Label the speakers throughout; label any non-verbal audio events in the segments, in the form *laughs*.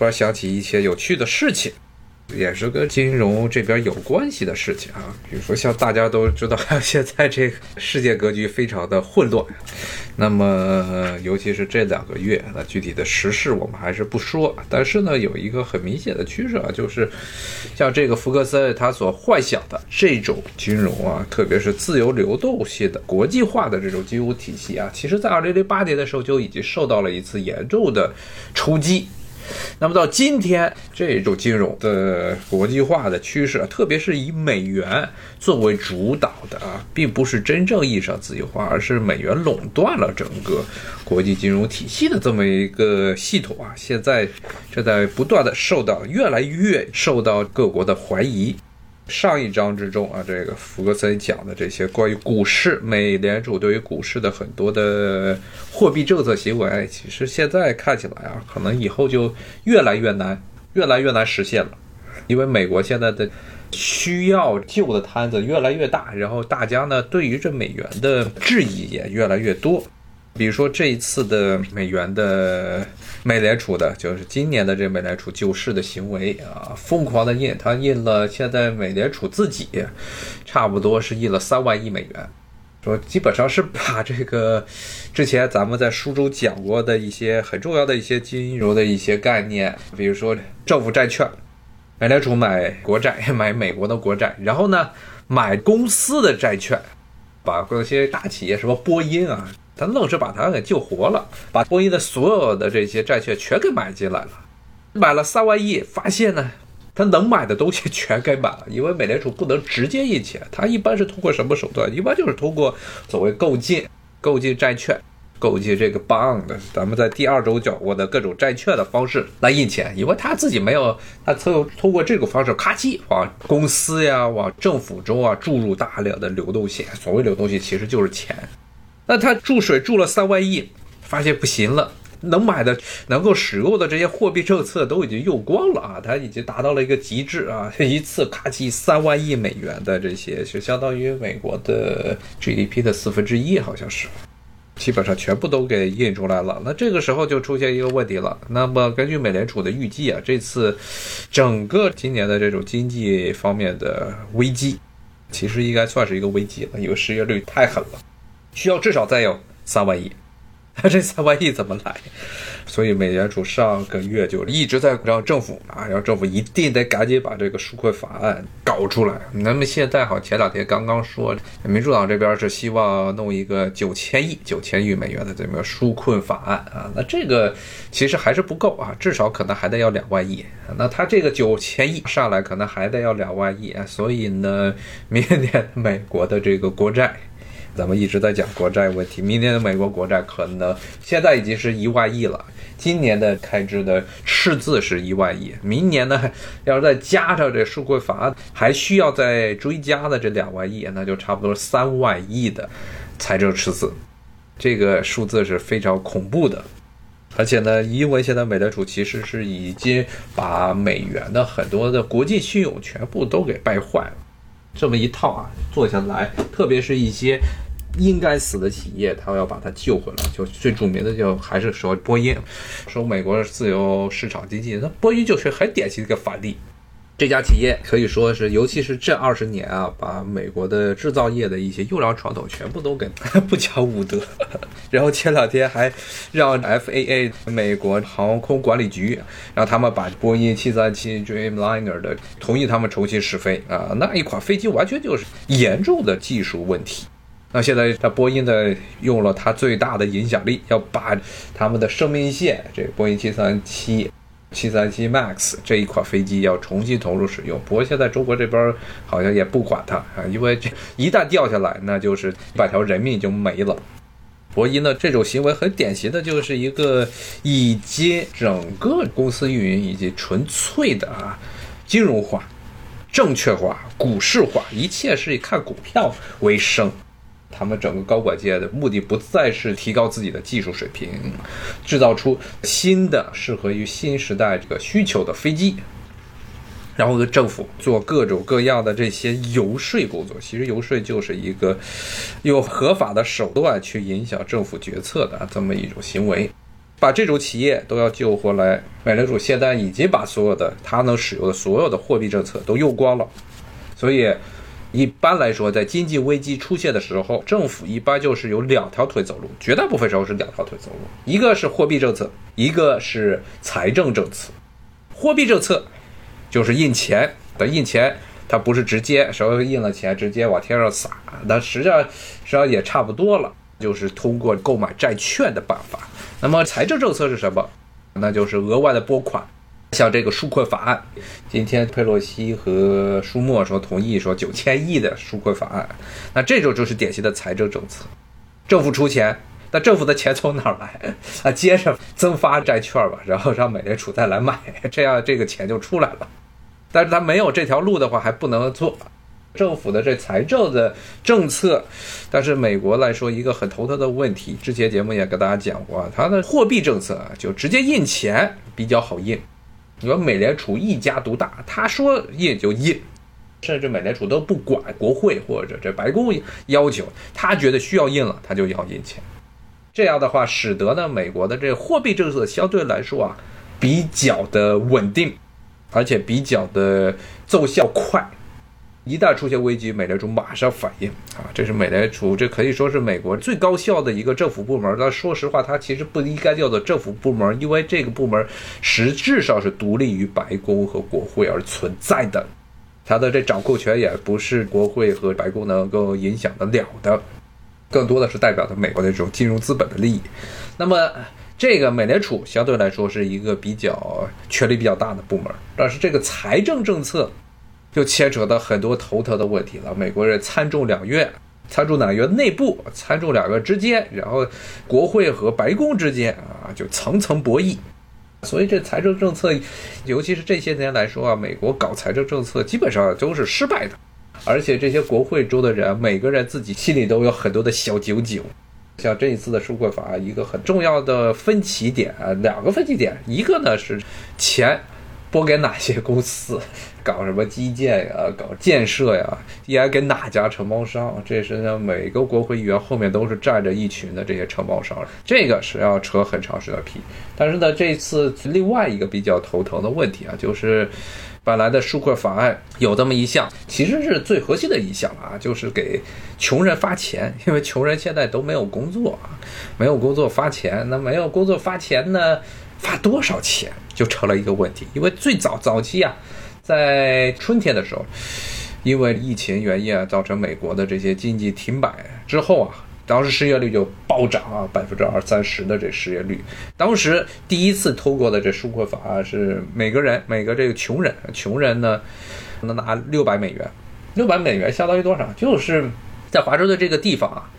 Speaker 1: 突然想起一些有趣的事情。也是跟金融这边有关系的事情啊，比如说像大家都知道，现在这个世界格局非常的混乱，那么尤其是这两个月，那具体的时事我们还是不说，但是呢，有一个很明显的趋势啊，就是像这个福克森他所幻想的这种金融啊，特别是自由流动性的国际化的这种金融体系啊，其实在二零零八年的时候就已经受到了一次严重的冲击。那么到今天，这种金融的国际化的趋势啊，特别是以美元作为主导的啊，并不是真正意义上自由化，而是美元垄断了整个国际金融体系的这么一个系统啊，现在正在不断的受到越来越受到各国的怀疑。上一章之中啊，这个福格森讲的这些关于股市，美联储对于股市的很多的货币政策行为，其实现在看起来啊，可能以后就越来越难，越来越难实现了，因为美国现在的需要救的摊子越来越大，然后大家呢对于这美元的质疑也越来越多。比如说这一次的美元的美联储的，就是今年的这美联储救市的行为啊，疯狂的印，它印了现在美联储自己差不多是印了三万亿美元，说基本上是把这个之前咱们在书中讲过的一些很重要的一些金融的一些概念，比如说政府债券，美联储买国债，买美国的国债，然后呢买公司的债券，把那些大企业什么波音啊。他愣是把他给救活了，把波音的所有的这些债券全给买进来了，买了三万亿。发现呢，他能买的东西 *laughs* 全给买了，因为美联储不能直接印钱，他一般是通过什么手段？一般就是通过所谓购进、购进债券、购进这个 bond，咱们在第二周讲过的各种债券的方式来印钱，因为他自己没有，他通通过这个方式咔叽往公司呀、往政府中啊注入大量的流动性。所谓流动性，其实就是钱。那他注水注了三万亿，发现不行了，能买的、能够使用的这些货币政策都已经用光了啊，他已经达到了一个极致啊，一次咔叽三万亿美元的这些，就相当于美国的 GDP 的四分之一，好像是，基本上全部都给印出来了。那这个时候就出现一个问题了，那么根据美联储的预计啊，这次整个今年的这种经济方面的危机，其实应该算是一个危机了，因为失业率太狠了。需要至少再有三万亿，那 *laughs* 这三万亿怎么来？所以美联储上个月就一直在让政府啊，让政府一定得赶紧把这个纾困法案搞出来。那么现在好，前两天刚刚说，民主党这边是希望弄一个九千亿、九千亿美元的这么纾困法案啊。那这个其实还是不够啊，至少可能还得要两万亿。那他这个九千亿上来，可能还得要两万亿啊。所以呢，明年美国的这个国债。咱们一直在讲国债问题，明年的美国国债可能现在已经是一万亿了，今年的开支的赤字是一万亿，明年呢要是再加上这纾困法案，还需要再追加的这两万亿，那就差不多三万亿的财政赤字，这个数字是非常恐怖的。而且呢，因为现在美联储其实是已经把美元的很多的国际信用全部都给败坏了。这么一套啊，做下来，特别是一些应该死的企业，他要把它救回来。就最著名的，就还是说波音，说美国是自由市场经济，那波音就是很典型的一个反例。这家企业可以说是，尤其是这二十年啊，把美国的制造业的一些优良传统全部都给 *laughs* 不讲武德。然后前两天还让 FAA 美国航空管理局让他们把波音737 Dreamliner 的同意他们重新试飞啊，那一款飞机完全就是严重的技术问题。那现在他波音的用了他最大的影响力，要把他们的生命线，这波音737。七三七 MAX 这一款飞机要重新投入使用，不过现在中国这边好像也不管它啊，因为这一旦掉下来，那就是百条人命就没了。博音呢这种行为很典型的就是一个以及整个公司运营以及纯粹的啊金融化、证券化、股市化，一切是以看股票为生。他们整个高管界的目的不再是提高自己的技术水平，制造出新的适合于新时代这个需求的飞机，然后跟政府做各种各样的这些游说工作。其实游说就是一个用合法的手段去影响政府决策的这么一种行为。把这种企业都要救回来。美联储现在已经把所有的它能使用的所有的货币政策都用光了，所以一般来说，在经济危机出现的时候，政府一般就是有两条腿走路，绝大部分时候是两条腿走路，一个是货币政策，一个是财政政策。货币政策就是印钱，的印钱它不是直接稍微印了钱直接往天上撒，那实际上实际上也差不多了，就是通过购买债券的办法。那么财政政策是什么？那就是额外的拨款，像这个纾困法案，今天佩洛西和舒默说同意说九千亿的纾困法案，那这种就是典型的财政政策，政府出钱，那政府的钱从哪儿来啊？接着增发债券吧，然后让美联储再来买，这样这个钱就出来了。但是他没有这条路的话，还不能做。政府的这财政的政策，但是美国来说一个很头疼的问题，之前节目也跟大家讲过，它的货币政策就直接印钱比较好印。你说美联储一家独大，他说印就印，甚至美联储都不管国会或者这白宫要求，他觉得需要印了，他就要印钱。这样的话，使得呢美国的这货币政策相对来说啊比较的稳定，而且比较的奏效快。一旦出现危机，美联储马上反应啊！这是美联储，这可以说是美国最高效的一个政府部门。但说实话，它其实不应该叫做政府部门，因为这个部门实质上是独立于白宫和国会而存在的，它的这掌控权也不是国会和白宫能够影响得了的，更多的是代表着美国的这种金融资本的利益。那么，这个美联储相对来说是一个比较权力比较大的部门，但是这个财政政策。就牵扯到很多头疼的问题了。美国人参众两院，参众两院内部，参众两院之间，然后国会和白宫之间啊，就层层博弈。所以这财政政策，尤其是这些年来说啊，美国搞财政政策基本上都是失败的。而且这些国会中的人，每个人自己心里都有很多的小九九。像这一次的纾困法，一个很重要的分歧点啊，两个分歧点，一个呢是钱。拨给哪些公司搞什么基建呀，搞建设呀？应该给哪家承包商？这是呢，每个国会议员后面都是站着一群的这些承包商，这个是要扯很长时间的皮。但是呢，这次另外一个比较头疼的问题啊，就是本来的纾困法案有这么一项，其实是最核心的一项啊，就是给穷人发钱，因为穷人现在都没有工作啊，没有工作发钱，那没有工作发钱呢？发多少钱就成了一个问题，因为最早早期啊，在春天的时候，因为疫情原因啊，造成美国的这些经济停摆之后啊，当时失业率就暴涨啊，百分之二三十的这失业率。当时第一次通过的这纾困法啊，是每个人每个这个穷人，穷人呢能拿六百美元，六百美元相当于多少？就是在华州的这个地方啊，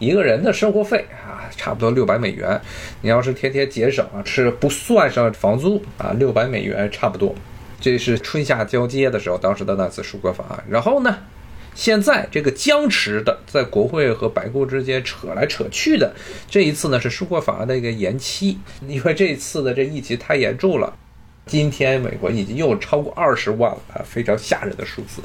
Speaker 1: 一个人的生活费啊。差不多六百美元，你要是天天节省啊，吃不算上房租啊，六百美元差不多。这是春夏交接的时候，当时的那次舒格法案。然后呢，现在这个僵持的，在国会和白宫之间扯来扯去的，这一次呢是舒格法案的一个延期，因为这一次的这疫情太严重了。今天美国已经又超过二十万了，非常吓人的数字。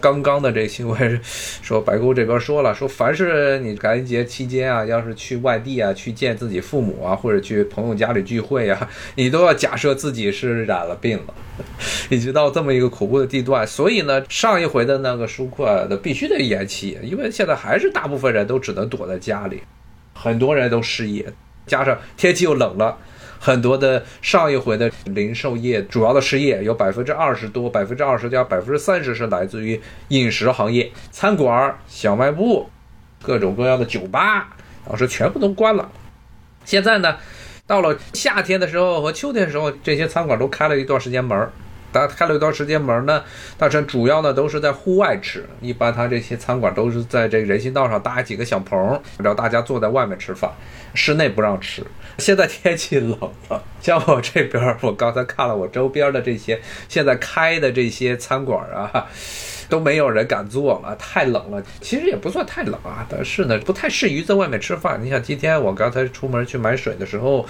Speaker 1: 刚刚的这新闻说，白宫这边说了，说凡是你感恩节期间啊，要是去外地啊，去见自己父母啊，或者去朋友家里聚会啊，你都要假设自己是染了病了，已经到这么一个恐怖的地段。所以呢，上一回的那个纾困的必须得延期，因为现在还是大部分人都只能躲在家里，很多人都失业，加上天气又冷了。很多的上一回的零售业主要的失业有百分之二十多，百分之二十加百分之三十是来自于饮食行业、餐馆、小卖部、各种各样的酒吧，当时全部都关了。现在呢，到了夏天的时候和秋天的时候，这些餐馆都开了一段时间门儿。他开了一段时间门呢，但是主要呢都是在户外吃。一般他这些餐馆都是在这人行道上搭几个小棚，让大家坐在外面吃饭，室内不让吃。现在天气冷了，像我这边，我刚才看了我周边的这些现在开的这些餐馆啊，都没有人敢做了，太冷了。其实也不算太冷啊，但是呢不太适宜在外面吃饭。你想今天我刚才出门去买水的时候，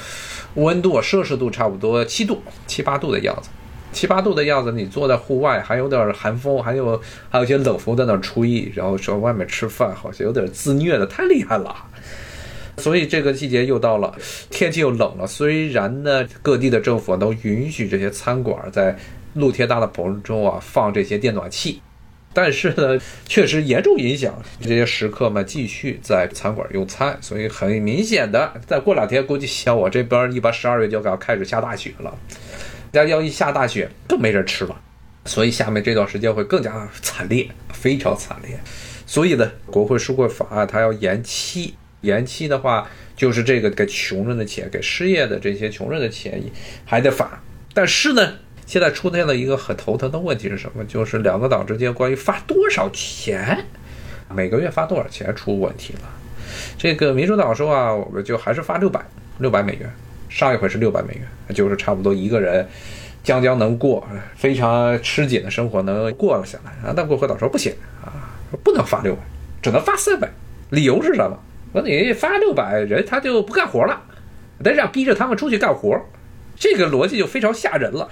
Speaker 1: 温度摄氏度差不多七度、七八度的样子。七八度的样子，你坐在户外还有点寒风，还有还有些冷风在那吹，然后说外面吃饭好像有点自虐的，太厉害了。所以这个季节又到了，天气又冷了。虽然呢，各地的政府都允许这些餐馆在露天大的棚中啊放这些电暖气，但是呢，确实严重影响这些食客们继续在餐馆用餐。所以很明显的，再过两天估计像我这边一般十二月就要开始下大雪了，家要一下大雪更没人吃了，所以下面这段时间会更加惨烈，非常惨烈。所以呢，国会纾困法案它要延期。延期的话，就是这个给穷人的钱，给失业的这些穷人的钱还得发。但是呢，现在出现了一个很头疼的问题是什么？就是两个党之间关于发多少钱，每个月发多少钱出问题了。这个民主党说啊，我们就还是发六百六百美元，上一回是六百美元，就是差不多一个人将将能过非常吃紧的生活能过了下来啊。但国会党说不行啊，说不能发六百，只能发三百。理由是什么？说你发六百人，他就不干活了，得让逼着他们出去干活，这个逻辑就非常吓人了。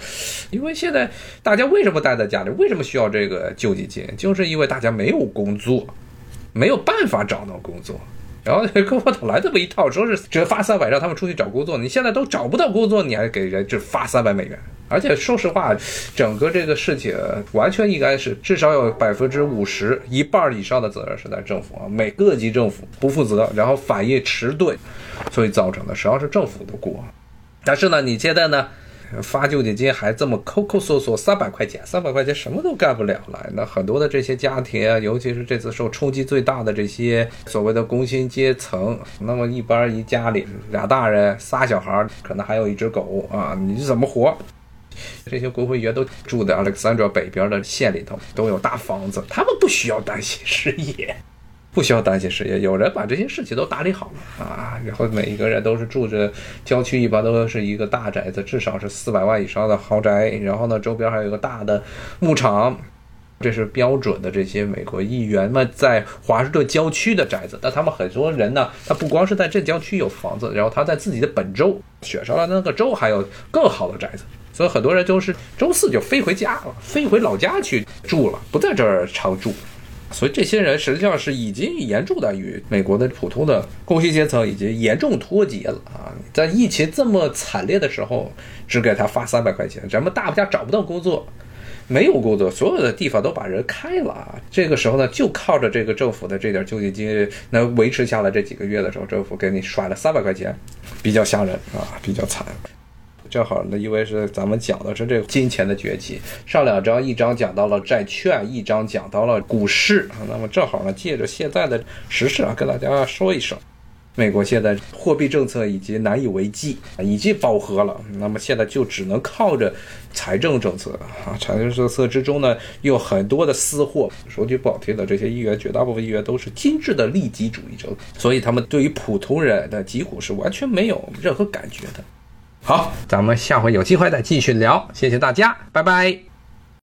Speaker 1: 因为现在大家为什么待在家里？为什么需要这个救济金？就是因为大家没有工作，没有办法找到工作。然后跟我讨来这么一套，说是只发三百让他们出去找工作。你现在都找不到工作，你还给人只发三百美元？而且说实话，整个这个事情完全应该是至少有百分之五十一半以上的责任是在政府啊，每各级政府不负责，然后反应迟钝，所以造成的实际上是政府的锅。但是呢，你现在呢？发救济金还这么抠抠搜搜，三百块钱，三百块钱什么都干不了了。那很多的这些家庭啊，尤其是这次受冲击最大的这些所谓的工薪阶层，那么一般一家里俩大人仨小孩，可能还有一只狗啊，你怎么活？这些国会议员都住在 Alexandra 北边的县里头，都有大房子，他们不需要担心失业。不需要担心失业，有人把这些事情都打理好了啊。然后每一个人都是住着郊区，一般都是一个大宅子，至少是四百万以上的豪宅。然后呢，周边还有一个大的牧场，这是标准的这些美国议员们在华盛顿郊区的宅子。但他们很多人呢，他不光是在这郊区有房子，然后他在自己的本州选上了那个州还有更好的宅子，所以很多人都是周四就飞回家了，飞回老家去住了，不在这儿常住。所以这些人实际上是已经严重的与美国的普通的工薪阶层已经严重脱节了啊！在疫情这么惨烈的时候，只给他发三百块钱，咱们大不家找不到工作，没有工作，所有的地方都把人开了啊。这个时候呢，就靠着这个政府的这点救济金能维持下来这几个月的时候，政府给你甩了三百块钱，比较吓人啊，比较惨。正好呢，因为是咱们讲的是这个金钱的崛起，上两章一章讲到了债券，一章讲到了股市啊。那么正好呢，借着现在的时事啊，跟大家说一声，美国现在货币政策已经难以为继，已经饱和了。那么现在就只能靠着财政政策啊，财政政策之中呢，有很多的私货。说句不好听的，这些议员绝大部分议员都是精致的利己主义者，所以他们对于普通人的疾苦是完全没有任何感觉的。好，咱们下回有机会再继续聊，谢谢大家，拜拜。